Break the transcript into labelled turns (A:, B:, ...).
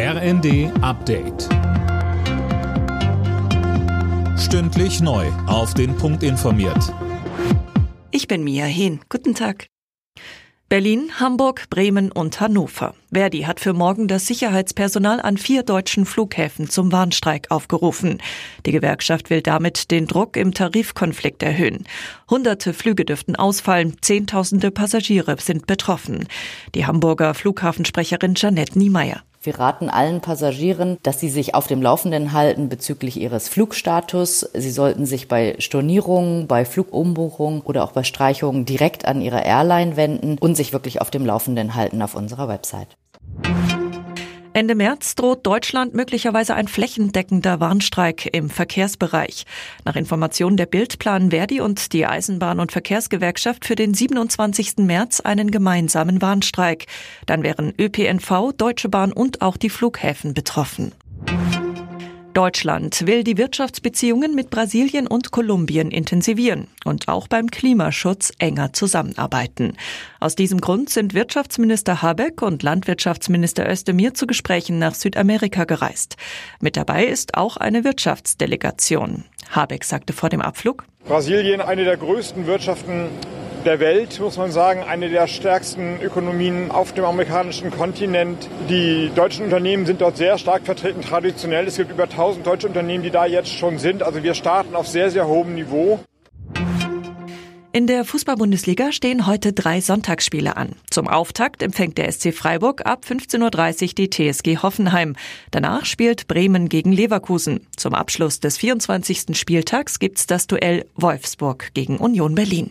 A: RND Update. Stündlich neu. Auf den Punkt informiert.
B: Ich bin Mia Hehn. Guten Tag. Berlin, Hamburg, Bremen und Hannover. Verdi hat für morgen das Sicherheitspersonal an vier deutschen Flughäfen zum Warnstreik aufgerufen. Die Gewerkschaft will damit den Druck im Tarifkonflikt erhöhen. Hunderte Flüge dürften ausfallen, Zehntausende Passagiere sind betroffen. Die Hamburger Flughafensprecherin Janette Niemeyer.
C: Wir raten allen Passagieren, dass sie sich auf dem Laufenden halten bezüglich ihres Flugstatus. Sie sollten sich bei Stornierungen, bei Flugumbuchungen oder auch bei Streichungen direkt an ihre Airline wenden und sich wirklich auf dem Laufenden halten auf unserer Website.
B: Ende März droht Deutschland möglicherweise ein flächendeckender Warnstreik im Verkehrsbereich. Nach Informationen der Bild planen Verdi und die Eisenbahn- und Verkehrsgewerkschaft für den 27. März einen gemeinsamen Warnstreik. Dann wären ÖPNV, Deutsche Bahn und auch die Flughäfen betroffen. Deutschland will die Wirtschaftsbeziehungen mit Brasilien und Kolumbien intensivieren und auch beim Klimaschutz enger zusammenarbeiten. Aus diesem Grund sind Wirtschaftsminister Habeck und Landwirtschaftsminister Özdemir zu Gesprächen nach Südamerika gereist. Mit dabei ist auch eine Wirtschaftsdelegation. Habeck sagte vor dem Abflug,
D: Brasilien, eine der größten Wirtschaften der Welt, muss man sagen, eine der stärksten Ökonomien auf dem amerikanischen Kontinent. Die deutschen Unternehmen sind dort sehr stark vertreten, traditionell. Es gibt über 1000 deutsche Unternehmen, die da jetzt schon sind. Also wir starten auf sehr, sehr hohem Niveau.
B: In der Fußball-Bundesliga stehen heute drei Sonntagsspiele an. Zum Auftakt empfängt der SC Freiburg ab 15.30 Uhr die TSG Hoffenheim. Danach spielt Bremen gegen Leverkusen. Zum Abschluss des 24. Spieltags gibt's das Duell Wolfsburg gegen Union Berlin.